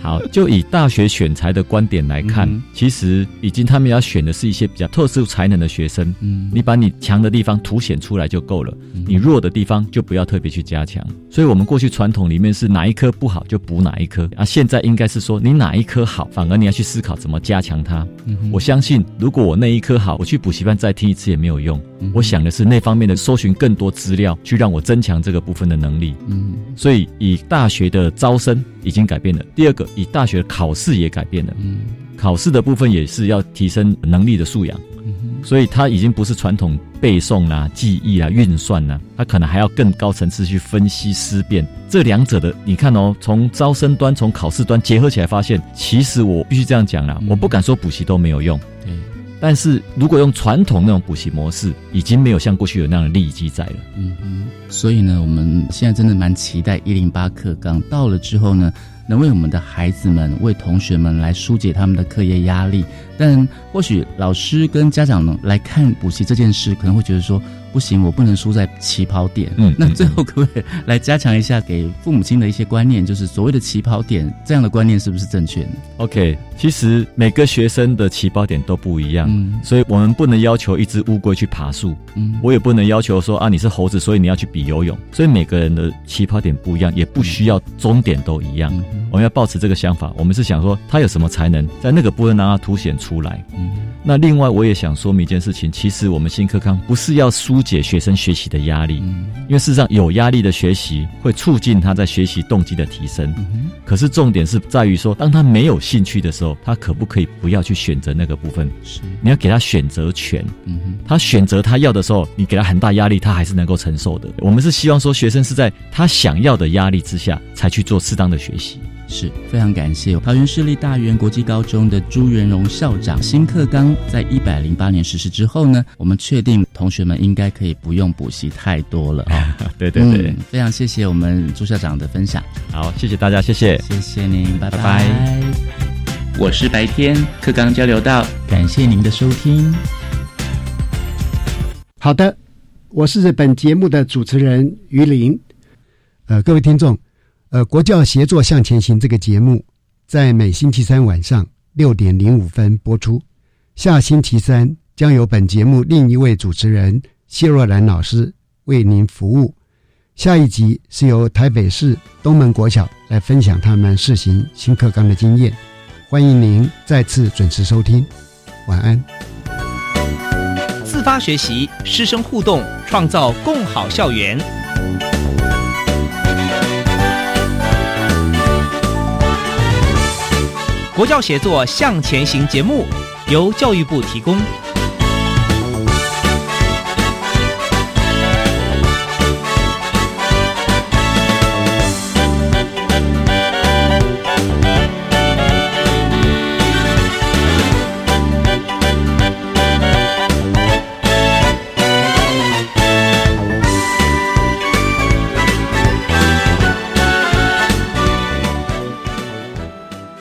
好，就以大学选材的观点来看，其实已经他们要选的是一些比较特殊才能的学生。嗯，你把你强的地方凸显出来就够了，你弱的地方就不要特别去加强。所以，我们过去传统里面是哪一科不好就补哪一科啊，现在应该是说你哪一科好，反而你要去思考怎么加强它。我相信，如果我那一科好，我去补习班再听一次也没有用。我想的是那方面的搜寻更多资料，去让我增强这个部分的能力。嗯，所以以大学的招生已经改变了。第二个。以大学考试也改变了，嗯，考试的部分也是要提升能力的素养，嗯所以它已经不是传统背诵啦、记忆啊、运算啦，它可能还要更高层次去分析思辨。这两者的，你看哦，从招生端、从考试端结合起来，发现其实我必须这样讲啦，我不敢说补习都没有用，对，但是如果用传统那种补习模式，已经没有像过去有那样的利益记载了，嗯嗯，所以呢，我们现在真的蛮期待一零八课纲到了之后呢。能为我们的孩子们、为同学们来疏解他们的课业压力，但或许老师跟家长呢来看补习这件事，可能会觉得说。不行，我不能输在起跑点。嗯，那最后可不可以来加强一下给父母亲的一些观念？就是所谓的起跑点这样的观念是不是正确呢？OK，其实每个学生的起跑点都不一样，嗯所以我们不能要求一只乌龟去爬树，嗯，我也不能要求说啊你是猴子，所以你要去比游泳。所以每个人的起跑点不一样，也不需要终点都一样。我们要保持这个想法，我们是想说他有什么才能，在那个部分让他凸显出来。嗯，那另外我也想说明一件事情，其实我们新课纲不是要输。解学生学习的压力，因为事实上有压力的学习会促进他在学习动机的提升。可是重点是在于说，当他没有兴趣的时候，他可不可以不要去选择那个部分？是你要给他选择权。他选择他要的时候，你给他很大压力，他还是能够承受的。我们是希望说，学生是在他想要的压力之下，才去做适当的学习。是非常感谢桃园市立大园国际高中的朱元荣校长。新课纲在一百零八年实施之后呢，我们确定同学们应该可以不用补习太多了 啊。对对对，非常谢谢我们朱校长的分享。好，谢谢大家，谢谢，谢谢您，拜拜。我是白天课纲交流道，感谢您的收听。好的，我是本节目的主持人于林。呃，各位听众。呃，国教协作向前行这个节目在每星期三晚上六点零五分播出。下星期三将由本节目另一位主持人谢若兰老师为您服务。下一集是由台北市东门国小来分享他们试行新课纲的经验。欢迎您再次准时收听。晚安。自发学习，师生互动，创造共好校园。佛教写作向前行节目由教育部提供。